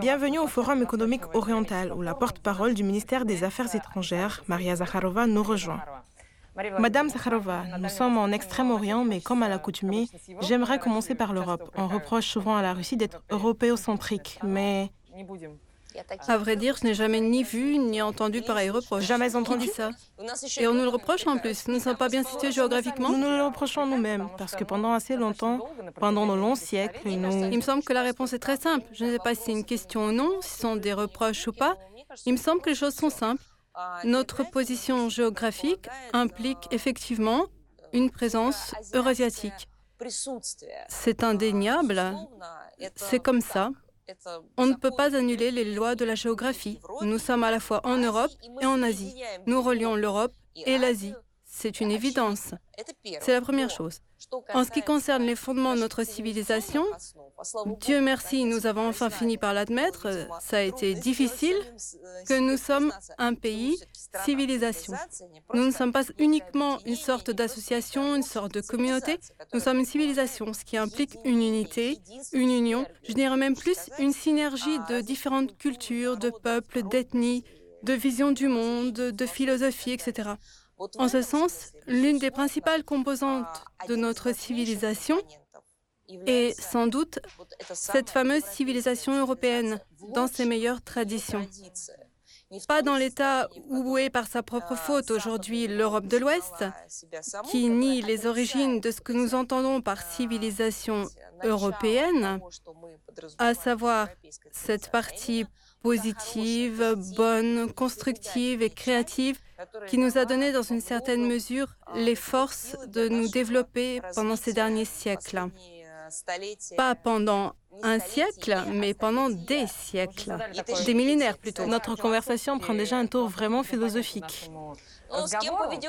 Bienvenue au Forum économique oriental où la porte-parole du ministère des Affaires étrangères, Maria Zakharova, nous rejoint. Madame Zakharova, nous sommes en Extrême-Orient, mais comme à l'accoutumée, j'aimerais commencer par l'Europe. On reproche souvent à la Russie d'être européocentrique, mais à vrai dire, je n'ai jamais ni vu ni entendu pareil reproche. Jamais entendu ça. Et on nous le reproche en plus. Nous ne sommes pas bien situés géographiquement. Nous nous le reprochons nous-mêmes, parce que pendant assez longtemps, pendant nos longs siècles, nous... Il me semble que la réponse est très simple. Je ne sais pas si c'est une question ou non, si ce sont des reproches ou pas. Il me semble que les choses sont simples. Notre position géographique implique effectivement une présence eurasiatique. C'est indéniable. C'est comme ça. On ne peut pas annuler les lois de la géographie. Nous sommes à la fois en Europe et en Asie. Nous relions l'Europe et l'Asie. C'est une évidence. C'est la première chose. En ce qui concerne les fondements de notre civilisation, Dieu merci, nous avons enfin fini par l'admettre, ça a été difficile, que nous sommes un pays civilisation. Nous ne sommes pas uniquement une sorte d'association, une sorte de communauté, nous sommes une civilisation, ce qui implique une unité, une union, je dirais même plus une synergie de différentes cultures, de peuples, d'ethnies, de visions du monde, de philosophie, etc. En ce sens, l'une des principales composantes de notre civilisation est sans doute cette fameuse civilisation européenne dans ses meilleures traditions. Pas dans l'état où est par sa propre faute aujourd'hui l'Europe de l'Ouest, qui nie les origines de ce que nous entendons par civilisation européenne, à savoir cette partie positive, bonne, constructive et créative qui nous a donné dans une certaine mesure les forces de nous développer pendant ces derniers siècles. Pas pendant un siècle, mais pendant des siècles, des millénaires plutôt. Notre conversation prend déjà un tour vraiment philosophique.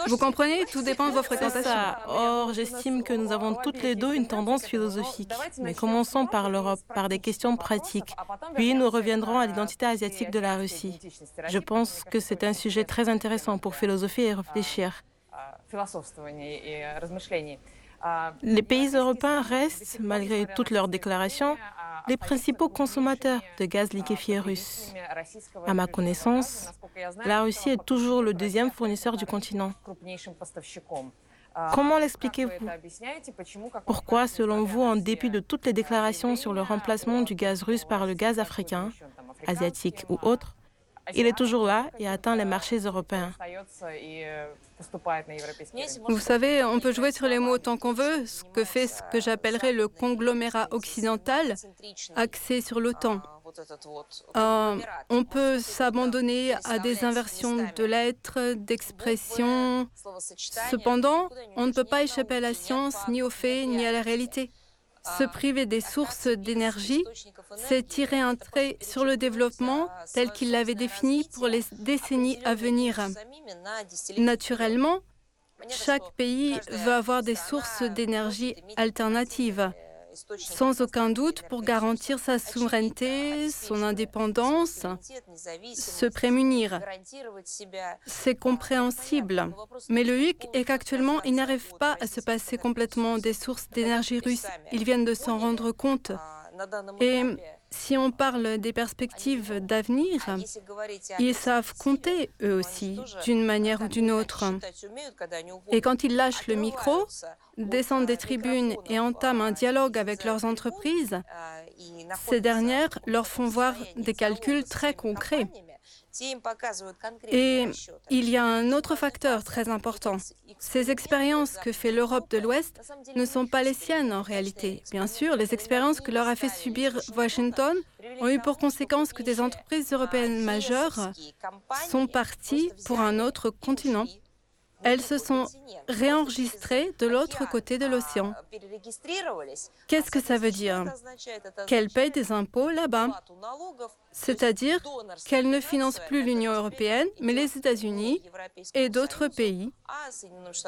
Vous comprenez, tout dépend de vos fréquentations. Or, j'estime que nous avons toutes les deux une tendance philosophique. Mais commençons par l'Europe, par des questions pratiques. Puis nous reviendrons à l'identité asiatique de la Russie. Je pense que c'est un sujet très intéressant pour philosopher et réfléchir. Les pays européens restent, malgré toutes leurs déclarations, les principaux consommateurs de gaz liquéfié russe. À ma connaissance, la Russie est toujours le deuxième fournisseur du continent. Comment l'expliquez-vous? Pourquoi, selon vous, en dépit de toutes les déclarations sur le remplacement du gaz russe par le gaz africain, asiatique ou autre, il est toujours là et atteint les marchés européens. Vous savez, on peut jouer sur les mots autant qu'on veut, ce que fait ce que j'appellerais le conglomérat occidental axé sur l'OTAN. Euh, on peut s'abandonner à des inversions de lettres, d'expressions. Cependant, on ne peut pas échapper à la science, ni aux faits, ni à la réalité. Se priver des sources d'énergie, c'est tirer un trait sur le développement tel qu'il l'avait défini pour les décennies à venir. Naturellement, chaque pays veut avoir des sources d'énergie alternatives sans aucun doute pour garantir sa souveraineté, son indépendance, se prémunir. C'est compréhensible. Mais le hic est qu'actuellement, il n'arrive pas à se passer complètement des sources d'énergie russes. Ils viennent de s'en rendre compte. Et si on parle des perspectives d'avenir, ils savent compter eux aussi, d'une manière ou d'une autre. Et quand ils lâchent le micro, descendent des tribunes et entament un dialogue avec leurs entreprises, ces dernières leur font voir des calculs très concrets. Et il y a un autre facteur très important. Ces expériences que fait l'Europe de l'Ouest ne sont pas les siennes en réalité. Bien sûr, les expériences que leur a fait subir Washington ont eu pour conséquence que des entreprises européennes majeures sont parties pour un autre continent elles se sont réenregistrées de l'autre côté de l'océan. Qu'est-ce que ça veut dire? Qu'elles payent des impôts là-bas, c'est-à-dire qu'elles ne financent plus l'Union européenne, mais les États-Unis et d'autres pays.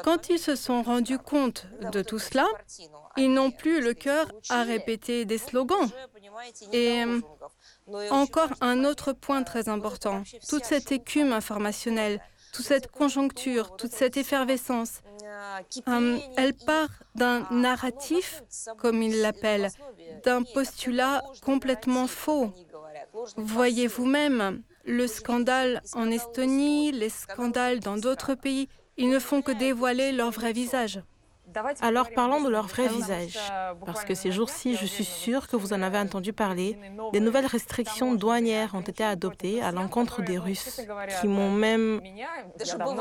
Quand ils se sont rendus compte de tout cela, ils n'ont plus le cœur à répéter des slogans. Et encore un autre point très important, toute cette écume informationnelle toute cette conjoncture, toute cette effervescence. Euh, elle part d'un narratif, comme il l'appelle, d'un postulat complètement faux. Voyez vous-même le scandale en Estonie, les scandales dans d'autres pays. Ils ne font que dévoiler leur vrai visage. Alors parlons de leur vrai visage, parce que ces jours-ci, je suis sûre que vous en avez entendu parler, des nouvelles restrictions douanières ont été adoptées à l'encontre des Russes, qui m'ont même...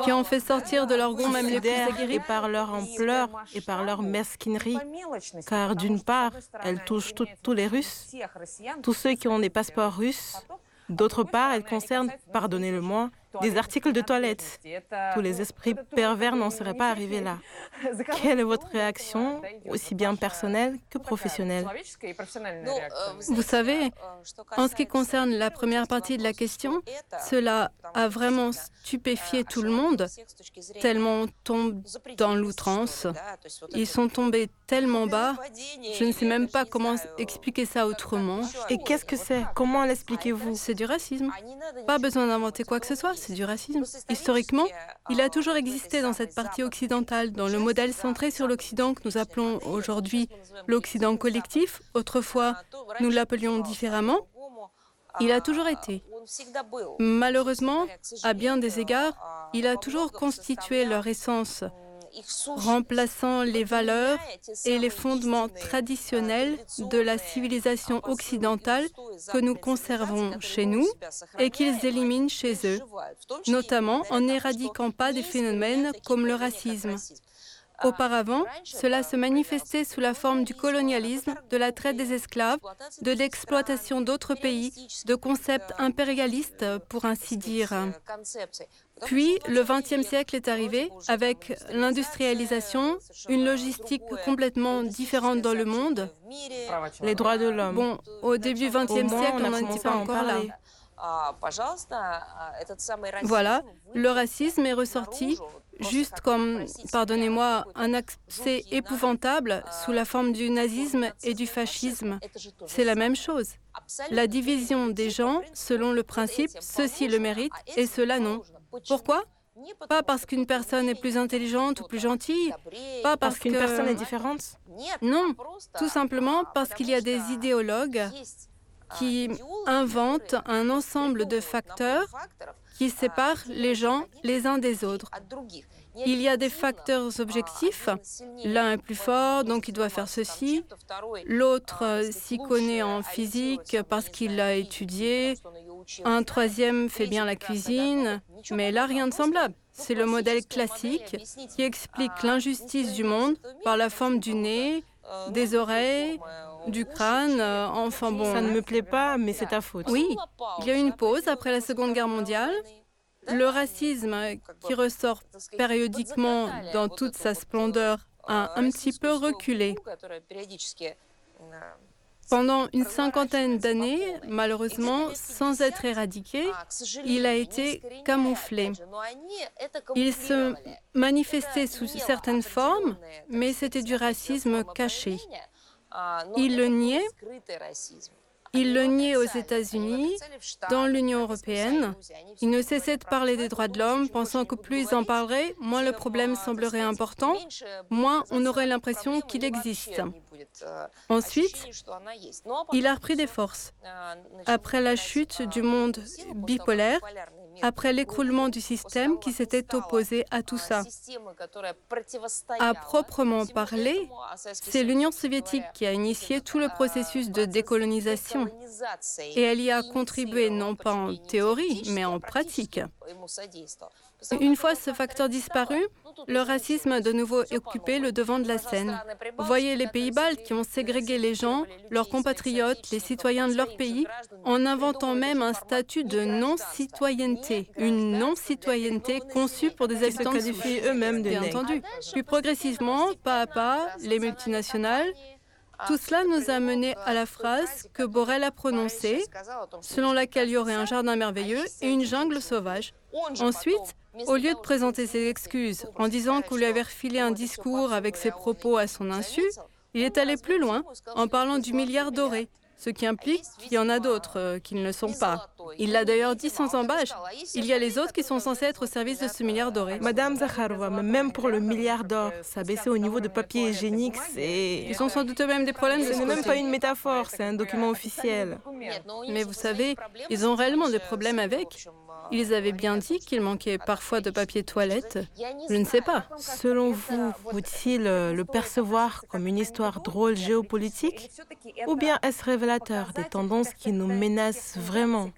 qui ont fait sortir de leur goût même les plus aguerris. Et par leur ampleur et par leur mesquinerie, car d'une part, elles touchent tous les Russes, tous ceux qui ont des passeports russes, d'autre part, elles concernent, pardonnez-le-moi, des articles de toilette. Tous les esprits pervers n'en seraient pas arrivés là. Quelle est votre réaction, aussi bien personnelle que professionnelle? Vous savez, en ce qui concerne la première partie de la question, cela a vraiment stupéfié tout le monde, tellement on tombe dans l'outrance. Ils sont tombés tellement bas, je ne sais même pas comment expliquer ça autrement. Et qu'est-ce que c'est? Comment l'expliquez-vous? C'est du racisme. Pas besoin d'inventer quoi que ce soit, c'est du racisme. Historiquement, il a toujours existé dans cette partie occidentale, dans le modèle centré sur l'Occident que nous appelons aujourd'hui l'Occident collectif. Autrefois, nous l'appelions différemment. Il a toujours été. Malheureusement, à bien des égards, il a toujours constitué leur essence remplaçant les valeurs et les fondements traditionnels de la civilisation occidentale que nous conservons chez nous et qu'ils éliminent chez eux, notamment en n'éradiquant pas des phénomènes comme le racisme. Auparavant, cela se manifestait sous la forme du colonialisme, de la traite des esclaves, de l'exploitation d'autres pays, de concepts impérialistes, pour ainsi dire. Puis, le XXe siècle est arrivé avec l'industrialisation, une logistique complètement différente dans le monde. Les droits de l'homme. Bon, au début du XXe siècle, on n'en était pas encore là. Voilà, le racisme est ressorti juste comme, pardonnez-moi, un accès épouvantable sous la forme du nazisme et du fascisme. C'est la même chose. La division des gens selon le principe ceci le mérite et cela non. Pourquoi? Pas parce qu'une personne est plus intelligente ou plus gentille, pas parce, qu'une personne est différente? Non, tout simplement parce qu'il y a des idéologues qui inventent un ensemble de facteurs qui séparent les gens les uns des autres. Il y a des facteurs objectifs. L'un est plus fort, donc il doit faire ceci. L'autre euh, s'y connaît en physique parce qu'il l'a étudié. Un troisième fait bien la cuisine. Mais là, rien de semblable. C'est le modèle classique qui explique l'injustice du monde par la forme du nez, des oreilles, du crâne, euh, enfin bon. Ça ne me plaît pas, mais c'est ta faute. Oui, il y a eu une pause après la Seconde Guerre mondiale. Le racisme qui ressort périodiquement dans toute sa splendeur a un petit peu reculé. Pendant une cinquantaine d'années, malheureusement, sans être éradiqué, il a été camouflé. Il se manifestait sous certaines formes, mais c'était du racisme caché. Il le niait. Il le niait aux États-Unis, dans l'Union européenne. Il ne cessait de parler des droits de l'homme, pensant que plus ils en parleraient, moins le problème semblerait important, moins on aurait l'impression qu'il existe. Ensuite, il a repris des forces. Après la chute du monde bipolaire, après l'écroulement du système qui s'était opposé à tout ça. À proprement parler, c'est l'Union soviétique qui a initié tout le processus de décolonisation et elle y a contribué non pas en théorie, mais en pratique. Une fois ce facteur disparu, le racisme a de nouveau occupé le devant de la scène. Voyez les pays baltes qui ont ségrégué les gens, leurs compatriotes, les citoyens de leur pays, en inventant même un statut de non-citoyenneté, une non-citoyenneté conçue pour des habitants de eux-mêmes, bien entendu. Puis progressivement, pas à pas, les multinationales, tout cela nous a mené à la phrase que Borel a prononcée, selon laquelle il y aurait un jardin merveilleux et une jungle sauvage. Ensuite, au lieu de présenter ses excuses en disant qu'on lui avait refilé un discours avec ses propos à son insu, il est allé plus loin en parlant du milliard doré. Ce qui implique qu'il y en a d'autres euh, qui ne le sont pas. Il l'a d'ailleurs dit sans embâche. Il y a les autres qui sont censés être au service de ce milliard doré. Madame Zakharova, même pour le milliard d'or, ça baissé au niveau de papier hygiénique, c'est... Ils ont sans doute même des problèmes. Ce n'est même pas une métaphore, c'est un document officiel. Mais vous savez, ils ont réellement des problèmes avec. Ils avaient bien dit qu'il manquait parfois de papier toilette. Je ne sais pas. Selon vous, faut-il euh, le percevoir comme une histoire drôle géopolitique ou bien est-ce révélateur des tendances qui nous menacent vraiment?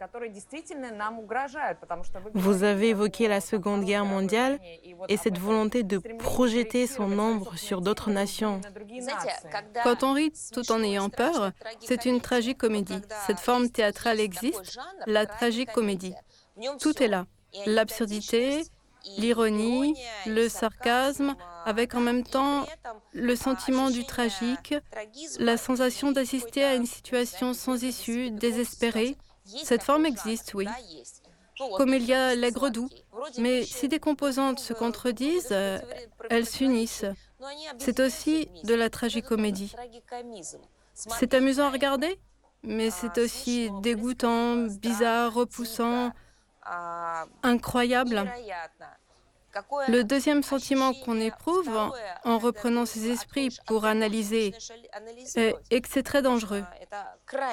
Vous avez évoqué la Seconde Guerre mondiale et cette volonté de projeter son ombre sur d'autres nations. Quand on rit tout en ayant peur, c'est une tragicomédie. Cette forme théâtrale existe, la tragicomédie. Tout est là. L'absurdité, l'ironie, le sarcasme, avec en même temps le sentiment du tragique, la sensation d'assister à une situation sans issue, désespérée. Cette forme existe, oui. Comme il y a l'aigre doux. Mais si des composantes se contredisent, elles s'unissent. C'est aussi de la tragicomédie. C'est amusant à regarder, mais c'est aussi dégoûtant, bizarre, repoussant, incroyable. Le deuxième sentiment qu'on éprouve en reprenant ses esprits pour analyser est que c'est très dangereux,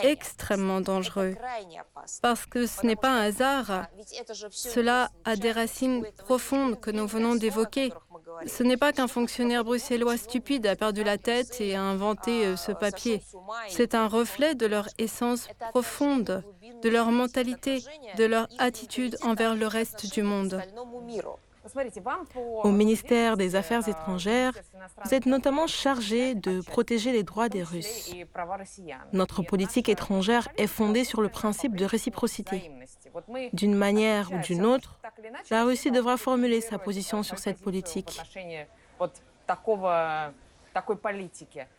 extrêmement dangereux, parce que ce n'est pas un hasard. Cela a des racines profondes que nous venons d'évoquer. Ce n'est pas qu'un fonctionnaire bruxellois stupide a perdu la tête et a inventé euh, ce papier. C'est un reflet de leur essence profonde, de leur mentalité, de leur attitude envers le reste du monde. Au ministère des Affaires étrangères, vous êtes notamment chargé de protéger les droits des Russes. Notre politique étrangère est fondée sur le principe de réciprocité. D'une manière ou d'une autre, la Russie devra formuler sa position sur cette politique.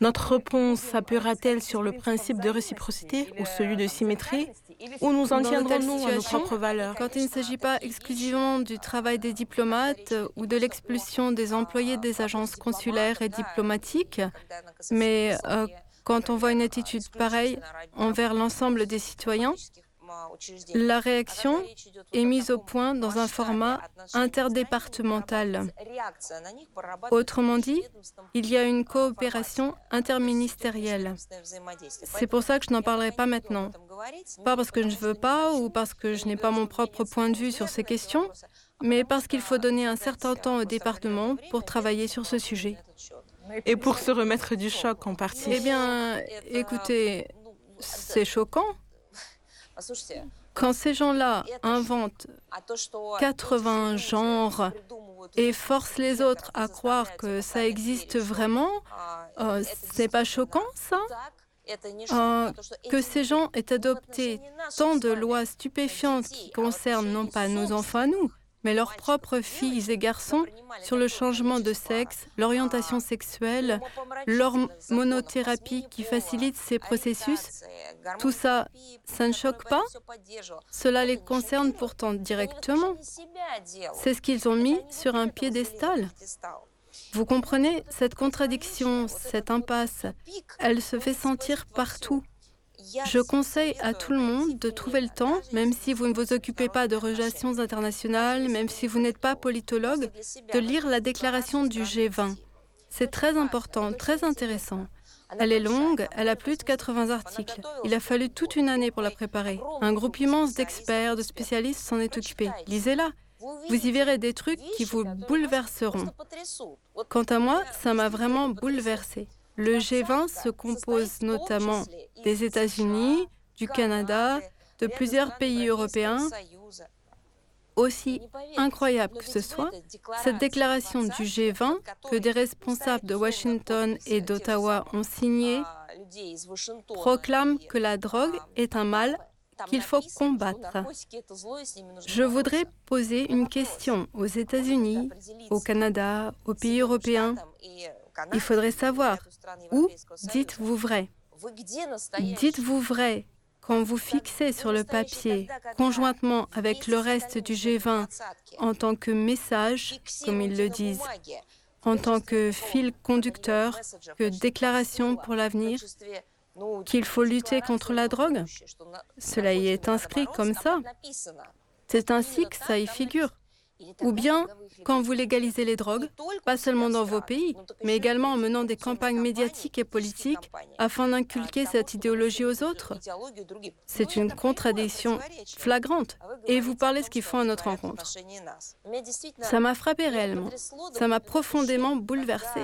Notre réponse s'appuiera-t-elle sur le principe de réciprocité ou celui de symétrie Ou nous en tiendrons-nous à nos propres valeurs Quand il ne s'agit pas exclusivement du travail des diplomates ou de l'expulsion des employés des agences consulaires et diplomatiques, mais euh, quand on voit une attitude pareille envers l'ensemble des citoyens, la réaction est mise au point dans un format interdépartemental. Autrement dit, il y a une coopération interministérielle. C'est pour ça que je n'en parlerai pas maintenant. Pas parce que je ne veux pas ou parce que je n'ai pas mon propre point de vue sur ces questions, mais parce qu'il faut donner un certain temps au département pour travailler sur ce sujet. Et pour se remettre du choc en partie. Eh bien, écoutez, c'est choquant. Quand ces gens-là inventent 80 genres et forcent les autres à croire que ça existe vraiment, euh, c'est pas choquant ça? Euh, que ces gens aient adopté tant de lois stupéfiantes qui concernent non pas nos enfants à nous, mais leurs propres filles et garçons sur le changement de sexe, l'orientation sexuelle, l'hormonothérapie qui facilite ces processus. Tout ça, ça ne choque pas? Cela les concerne pourtant directement. C'est ce qu'ils ont mis sur un piédestal. Vous comprenez, cette contradiction, cette impasse, elle se fait sentir partout. Je conseille à tout le monde de trouver le temps, même si vous ne vous occupez pas de relations internationales, même si vous n'êtes pas politologue, de lire la déclaration du G20. C'est très important, très intéressant. Elle est longue, elle a plus de 80 articles. Il a fallu toute une année pour la préparer. Un groupe immense d'experts, de spécialistes s'en est occupé. Lisez-la. Vous y verrez des trucs qui vous bouleverseront. Quant à moi, ça m'a vraiment bouleversé. Le G20 se compose notamment des États-Unis, du Canada, de plusieurs pays européens. Aussi incroyable que ce soit, cette déclaration du G20 que des responsables de Washington et d'Ottawa ont signée proclame que la drogue est un mal qu'il faut combattre. Je voudrais poser une question aux États-Unis, au Canada, aux pays européens. Il faudrait savoir où dites-vous vrai. Dites-vous vrai quand vous fixez sur le papier, conjointement avec le reste du G20, en tant que message, comme ils le disent, en tant que fil conducteur, que déclaration pour l'avenir, qu'il faut lutter contre la drogue. Cela y est inscrit comme ça. C'est ainsi que ça y figure. Ou bien quand vous légalisez les drogues, pas seulement dans vos pays, mais également en menant des campagnes médiatiques et politiques afin d'inculquer cette idéologie aux autres. C'est une contradiction flagrante. Et vous parlez ce qu'ils font à notre rencontre. Ça m'a frappé réellement. Ça m'a profondément bouleversé.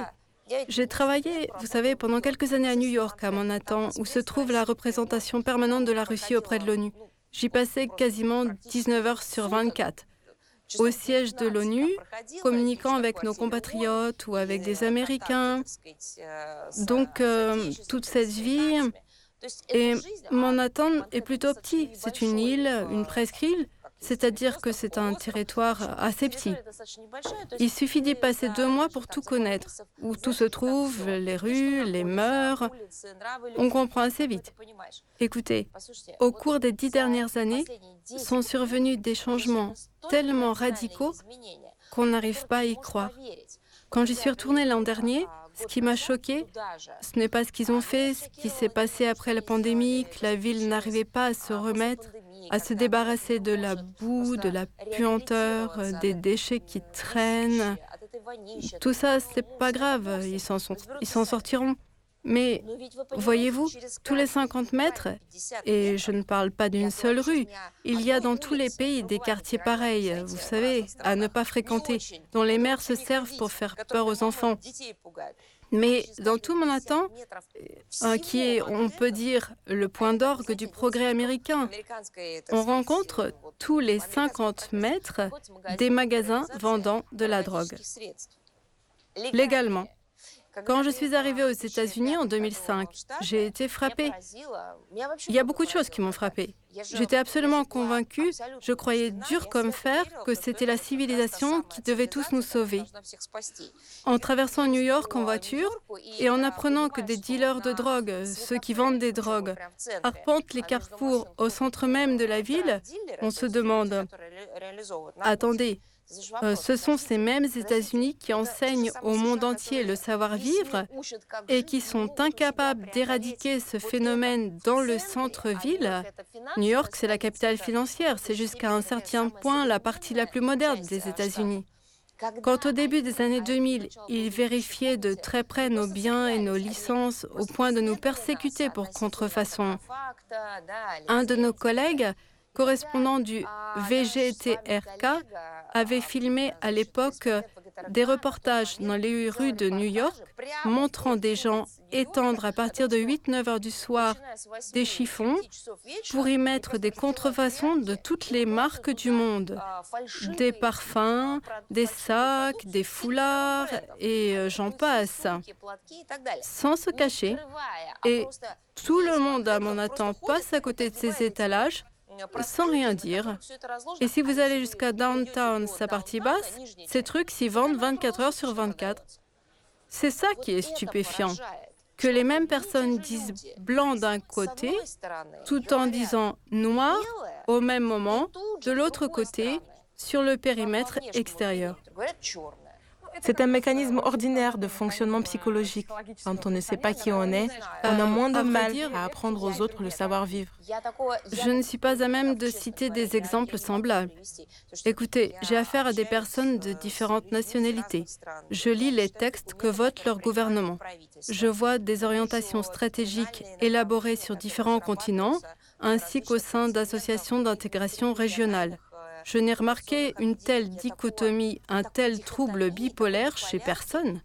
J'ai travaillé, vous savez, pendant quelques années à New York, à Manhattan, où se trouve la représentation permanente de la Russie auprès de l'ONU. J'y passais quasiment 19 heures sur 24 au siège de l'ONU, communiquant avec nos compatriotes ou avec des Américains. Donc, euh, toute cette vie. Et Manhattan est plutôt petit. C'est une île, une presqu'île, c'est-à-dire que c'est un territoire assez petit. Il suffit d'y passer deux mois pour tout connaître, où tout se trouve, les rues, les mœurs. On comprend assez vite. Écoutez, au cours des dix dernières années, sont survenus des changements tellement radicaux qu'on n'arrive pas à y croire. Quand j'y suis retournée l'an dernier, ce qui m'a choqué, ce n'est pas ce qu'ils ont fait, ce qui s'est passé après la pandémie, que la ville n'arrivait pas à se remettre, à se débarrasser de la boue, de la puanteur, des déchets qui traînent. Tout ça, c'est pas grave, ils s'en sortiront. Mais voyez-vous, tous les 50 mètres, et je ne parle pas d'une seule rue, il y a dans tous les pays des quartiers pareils, vous savez, à ne pas fréquenter, dont les mères se servent pour faire peur aux enfants. Mais dans tout Manhattan, euh, qui est, on peut dire, le point d'orgue du progrès américain, on rencontre tous les 50 mètres des magasins vendant de la drogue. Légalement. Quand je suis arrivée aux États-Unis en 2005, j'ai été frappée. Il y a beaucoup de choses qui m'ont frappée. J'étais absolument convaincue, je croyais dur comme fer, que c'était la civilisation qui devait tous nous sauver. En traversant New York en voiture et en apprenant que des dealers de drogue, ceux qui vendent des drogues, arpentent les carrefours au centre même de la ville, on se demande, attendez, ce sont ces mêmes États-Unis qui enseignent au monde entier le savoir-vivre et qui sont incapables d'éradiquer ce phénomène dans le centre-ville. New York, c'est la capitale financière, c'est jusqu'à un certain point la partie la plus moderne des États-Unis. Quand au début des années 2000, ils vérifiaient de très près nos biens et nos licences au point de nous persécuter pour contrefaçon, un de nos collègues, correspondant du VGTRK, avait filmé à l'époque des reportages dans les rues de New York montrant des gens étendre à partir de 8-9 heures du soir des chiffons pour y mettre des contrefaçons de toutes les marques du monde. Des parfums, des sacs, des foulards et euh, j'en passe. Sans se cacher. Et tout le monde à Manhattan passe à côté de ces étalages sans rien dire. Et si vous allez jusqu'à downtown, sa partie basse, ces trucs s'y vendent 24 heures sur 24. C'est ça qui est stupéfiant. Que les mêmes personnes disent blanc d'un côté, tout en disant noir au même moment de l'autre côté, sur le périmètre extérieur. C'est un mécanisme ordinaire de fonctionnement psychologique. Quand on ne sait pas qui on est, on a moins de mal à apprendre aux autres le savoir-vivre. Je ne suis pas à même de citer des exemples semblables. Écoutez, j'ai affaire à des personnes de différentes nationalités. Je lis les textes que vote leur gouvernement. Je vois des orientations stratégiques élaborées sur différents continents, ainsi qu'au sein d'associations d'intégration régionale. Je n'ai remarqué une telle dichotomie, un tel trouble bipolaire chez personne.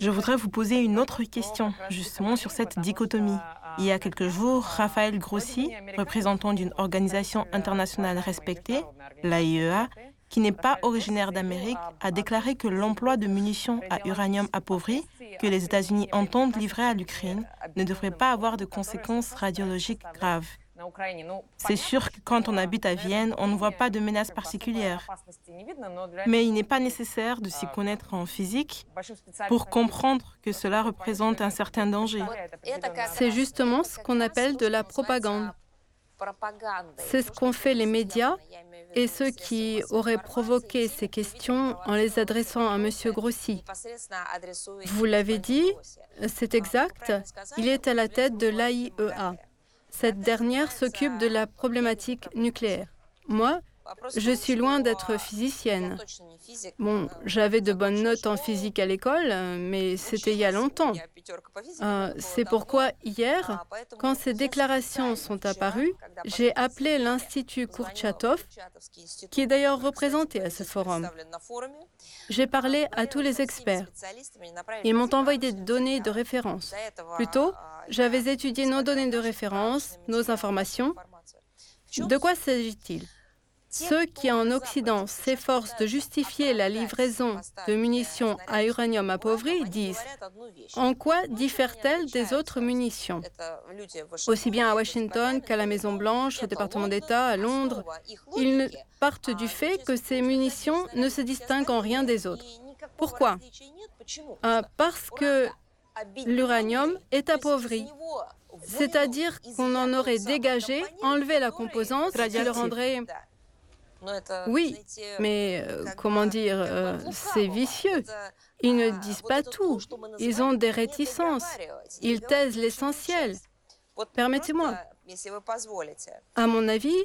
Je voudrais vous poser une autre question, justement sur cette dichotomie. Il y a quelques jours, Raphaël Grossi, représentant d'une organisation internationale respectée, l'AIEA, qui n'est pas originaire d'Amérique, a déclaré que l'emploi de munitions à uranium appauvri que les États-Unis entendent livrer à l'Ukraine ne devrait pas avoir de conséquences radiologiques graves. C'est sûr que quand on habite à Vienne, on ne voit pas de menaces particulières. Mais il n'est pas nécessaire de s'y connaître en physique pour comprendre que cela représente un certain danger. C'est justement ce qu'on appelle de la propagande. C'est ce qu'ont fait les médias et ceux qui auraient provoqué ces questions en les adressant à M. Grossi. Vous l'avez dit, c'est exact, il est à la tête de l'AIEA. Cette dernière s'occupe de la problématique nucléaire. Moi, je suis loin d'être physicienne. Bon, j'avais de bonnes notes en physique à l'école, mais c'était il y a longtemps. Euh, c'est pourquoi hier, quand ces déclarations sont apparues, j'ai appelé l'Institut Kourchatov, qui est d'ailleurs représenté à ce forum. J'ai parlé à tous les experts. Ils m'ont envoyé des données de référence. Plutôt, j'avais étudié nos données de référence, nos informations. De quoi s'agit-il? Ceux qui en Occident s'efforcent de justifier la livraison de munitions à uranium appauvri disent En quoi diffèrent-elles des autres munitions? Aussi bien à Washington qu'à la Maison-Blanche, au département d'État, à Londres, ils partent du fait que ces munitions ne se distinguent en rien des autres. Pourquoi? Euh, Parce que l'uranium est appauvri. C'est-à-dire qu'on en aurait dégagé, enlevé la composante, qui le rendrait oui, mais euh, comment dire, euh, c'est vicieux. Ils ne disent pas tout. Ils ont des réticences. Ils taisent l'essentiel. Permettez-moi. À mon avis,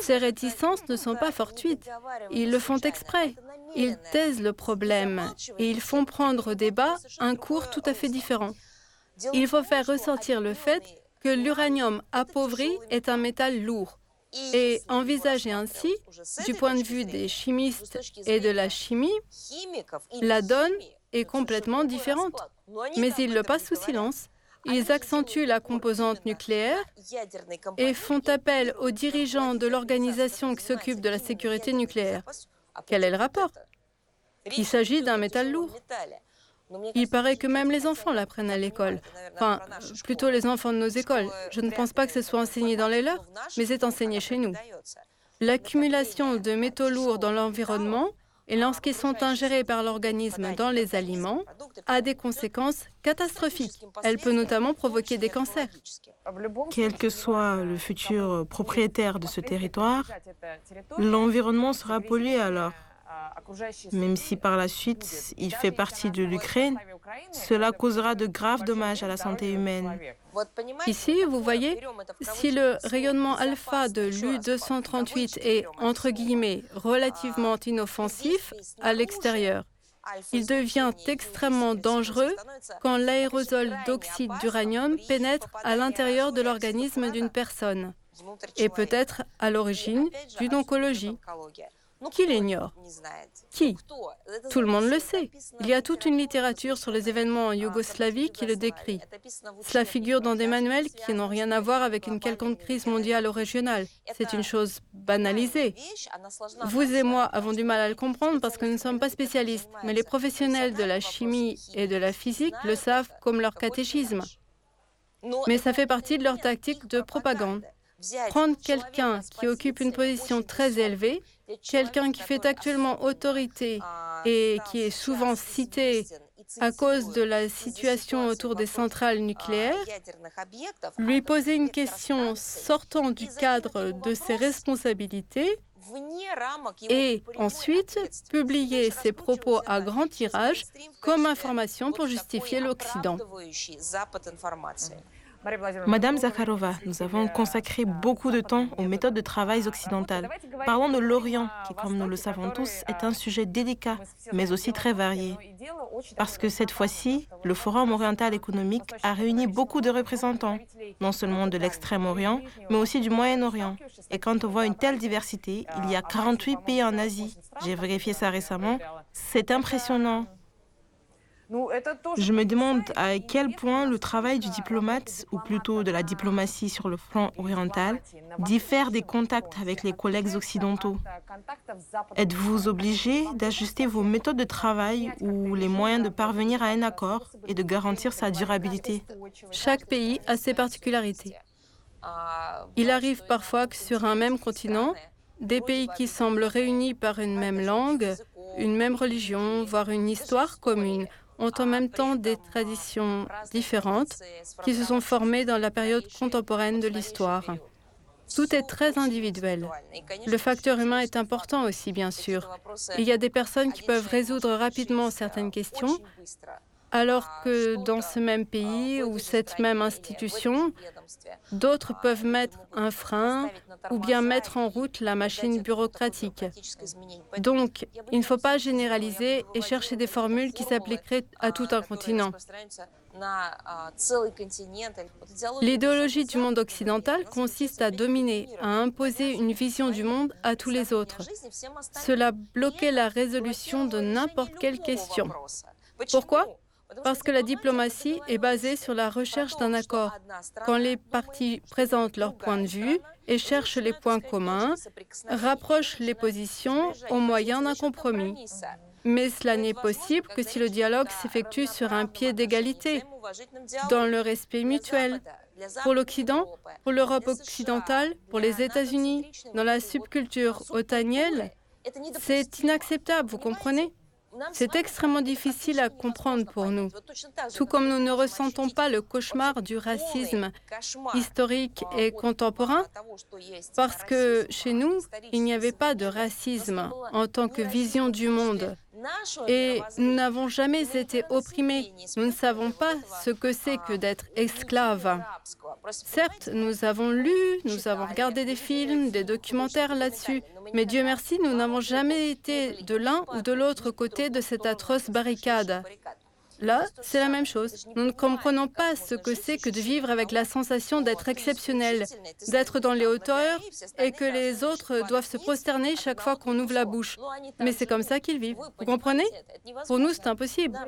ces réticences ne sont pas fortuites. Ils le font exprès. Ils taisent le problème et ils font prendre au débat un cours tout à fait différent. Il faut faire ressortir le fait que l'uranium appauvri est un métal lourd et envisager ainsi, du point de vue des chimistes et de la chimie, la donne est complètement différente. Mais ils le passent sous silence. Ils accentuent la composante nucléaire et font appel aux dirigeants de l'organisation qui s'occupe de la sécurité nucléaire. Quel est le rapport? Il s'agit d'un métal lourd. Il paraît que même les enfants l'apprennent à l'école. Enfin, plutôt les enfants de nos écoles. Je ne pense pas que ce soit enseigné dans les leurs, mais c'est enseigné chez nous. L'accumulation de métaux lourds dans l'environnement et lorsqu'ils sont ingérés par l'organisme dans les aliments, a des conséquences catastrophiques. Elle peut notamment provoquer des cancers. Quel que soit le futur propriétaire de ce territoire, l'environnement sera pollué alors. Même si par la suite il fait partie de l'Ukraine, cela causera de graves dommages à la santé humaine. Ici, vous voyez, si le rayonnement alpha de l'U-238 est, entre guillemets, relativement inoffensif à l'extérieur, il devient extrêmement dangereux quand l'aérosol d'oxyde d'uranium pénètre à l'intérieur de l'organisme d'une personne et peut être à l'origine d'une oncologie. Qui l'ignore? Qui? Tout le monde le sait. Il y a toute une littérature sur les événements en Yougoslavie qui le décrit. Cela figure dans des manuels qui n'ont rien à voir avec une quelconque crise mondiale ou régionale. C'est une chose banalisée. Vous et moi avons du mal à le comprendre parce que nous ne sommes pas spécialistes, mais les professionnels de la chimie et de la physique le savent comme leur catéchisme. Mais ça fait partie de leur tactique de propagande. Prendre quelqu'un qui occupe une position très élevée quelqu'un qui fait actuellement autorité et qui est souvent cité à cause de la situation autour des centrales nucléaires, lui poser une question sortant du cadre de ses responsabilités et ensuite publier ses propos à grand tirage comme information pour justifier l'Occident. Madame Zakharova, nous avons consacré beaucoup de temps aux méthodes de travail occidentales. Parlons de l'Orient, qui, comme nous le savons tous, est un sujet délicat, mais aussi très varié. Parce que cette fois-ci, le Forum oriental économique a réuni beaucoup de représentants, non seulement de l'Extrême-Orient, mais aussi du Moyen-Orient. Et quand on voit une telle diversité, il y a 48 pays en Asie. J'ai vérifié ça récemment. C'est impressionnant. Je me demande à quel point le travail du diplomate, ou plutôt de la diplomatie sur le front oriental, diffère des contacts avec les collègues occidentaux. Êtes-vous obligé d'ajuster vos méthodes de travail ou les moyens de parvenir à un accord et de garantir sa durabilité? Chaque pays a ses particularités. Il arrive parfois que sur un même continent, des pays qui semblent réunis par une même langue, une même religion, voire une histoire commune, ont en même temps des traditions différentes qui se sont formées dans la période contemporaine de l'histoire. Tout est très individuel. Le facteur humain est important aussi, bien sûr. Il y a des personnes qui peuvent résoudre rapidement certaines questions, alors que dans ce même pays ou cette même institution, d'autres peuvent mettre un frein ou bien mettre en route la machine bureaucratique. Donc, il ne faut pas généraliser et chercher des formules qui s'appliqueraient à tout un continent. L'idéologie du monde occidental consiste à dominer, à imposer une vision du monde à tous les autres. Cela bloquait la résolution de n'importe quelle question. Pourquoi? Parce que la diplomatie est basée sur la recherche d'un accord. Quand les parties présentent leur point de vue et cherchent les points communs, rapprochent les positions au moyen d'un compromis. Mais cela n'est possible que si le dialogue s'effectue sur un pied d'égalité, dans le respect mutuel. Pour l'Occident, pour l'Europe occidentale, pour les États-Unis, dans la subculture otanienne, c'est inacceptable, vous comprenez? C'est extrêmement difficile à comprendre pour nous, tout comme nous ne ressentons pas le cauchemar du racisme historique et contemporain, parce que chez nous, il n'y avait pas de racisme en tant que vision du monde. Et nous n'avons jamais été opprimés. Nous ne savons pas ce que c'est que d'être esclave. Certes, nous avons lu, nous avons regardé des films, des documentaires là-dessus, mais Dieu merci, nous n'avons jamais été de l'un ou de l'autre côté de cette atroce barricade. Là, c'est la même chose. Nous ne comprenons pas ce que c'est que de vivre avec la sensation d'être exceptionnel, d'être dans les hauteurs et que les autres doivent se prosterner chaque fois qu'on ouvre la bouche. Mais c'est comme ça qu'ils vivent. Vous comprenez? Pour nous, c'est impossible.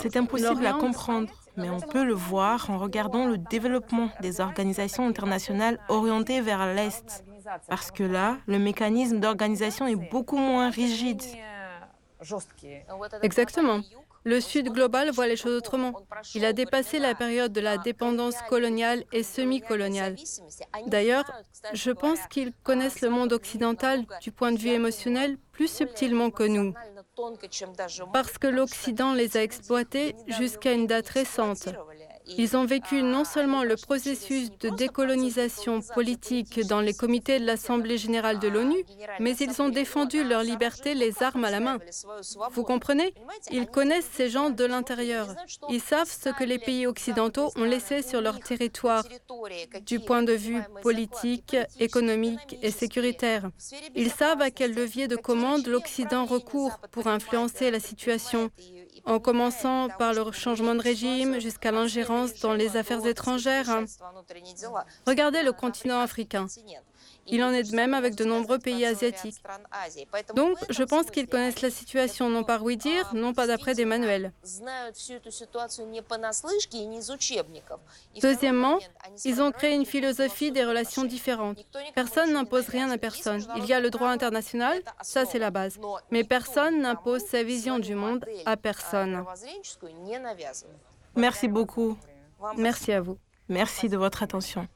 C'est impossible à comprendre, mais on peut le voir en regardant le développement des organisations internationales orientées vers l'Est. Parce que là, le mécanisme d'organisation est beaucoup moins rigide. Exactement. Le Sud global voit les choses autrement. Il a dépassé la période de la dépendance coloniale et semi-coloniale. D'ailleurs, je pense qu'ils connaissent le monde occidental du point de vue émotionnel plus subtilement que nous, parce que l'Occident les a exploités jusqu'à une date récente. Ils ont vécu non seulement le processus de décolonisation politique dans les comités de l'Assemblée générale de l'ONU, mais ils ont défendu leur liberté les armes à la main. Vous comprenez? Ils connaissent ces gens de l'intérieur. Ils savent ce que les pays occidentaux ont laissé sur leur territoire du point de vue politique, économique et sécuritaire. Ils savent à quel levier de commande l'Occident recourt pour influencer la situation en commençant par le changement de régime jusqu'à l'ingérence dans les affaires étrangères. Regardez le continent africain. Il en est de même avec de nombreux pays asiatiques. Donc, je pense qu'ils connaissent la situation non par oui dire, non pas d'après des manuels. Deuxièmement, ils ont créé une philosophie des relations différentes. Personne n'impose rien à personne. Il y a le droit international, ça c'est la base. Mais personne n'impose sa vision du monde à personne. Merci beaucoup. Merci à vous. Merci de votre attention.